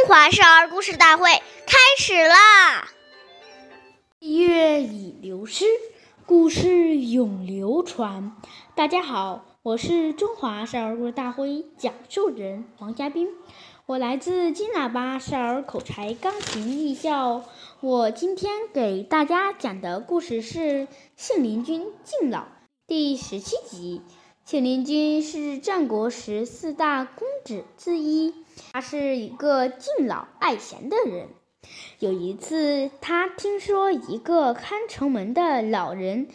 中华少儿故事大会开始啦！岁月已流失，故事永流传。大家好，我是中华少儿故事大会讲述人王嘉宾，我来自金喇叭少儿口才钢琴艺校。我今天给大家讲的故事是《信陵君敬老》第十七集。信陵君是战国时四大公子之一。他是一个敬老爱贤的人。有一次，他听说一个看城门的老人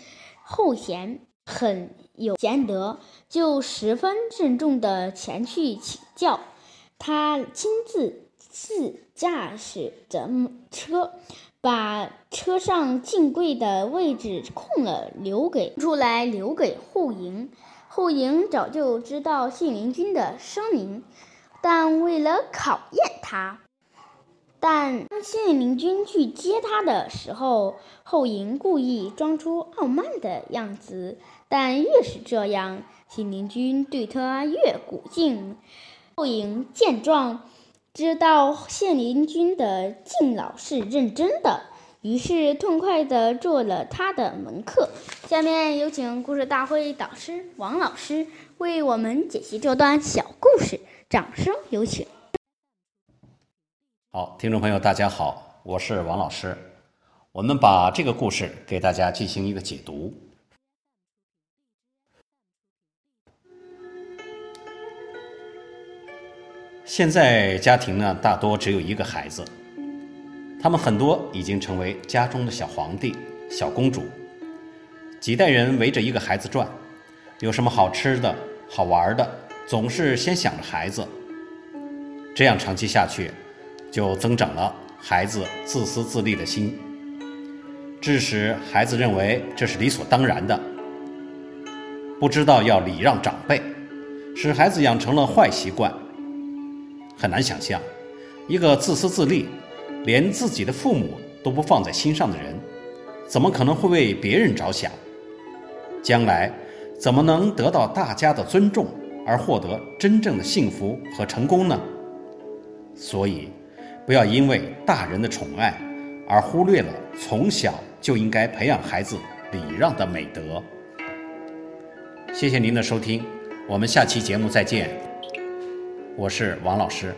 后贤很有贤德，就十分郑重地前去请教。他亲自自驾驶着车，把车上敬贵的位置空了，留给出来留给后营。后营早就知道信陵君的声名。但为了考验他，但当信陵君去接他的时候，后营故意装出傲慢的样子。但越是这样，信陵君对他越鼓劲。后营见状，知道信陵君的敬老是认真的，于是痛快地做了他的门客。下面有请故事大会导师王老师为我们解析这段小故事。掌声有请。好，听众朋友，大家好，我是王老师。我们把这个故事给大家进行一个解读。现在家庭呢，大多只有一个孩子，他们很多已经成为家中的小皇帝、小公主，几代人围着一个孩子转，有什么好吃的、好玩的。总是先想着孩子，这样长期下去，就增长了孩子自私自利的心，致使孩子认为这是理所当然的，不知道要礼让长辈，使孩子养成了坏习惯。很难想象，一个自私自利、连自己的父母都不放在心上的人，怎么可能会为别人着想？将来怎么能得到大家的尊重？而获得真正的幸福和成功呢？所以，不要因为大人的宠爱而忽略了从小就应该培养孩子礼让的美德。谢谢您的收听，我们下期节目再见。我是王老师。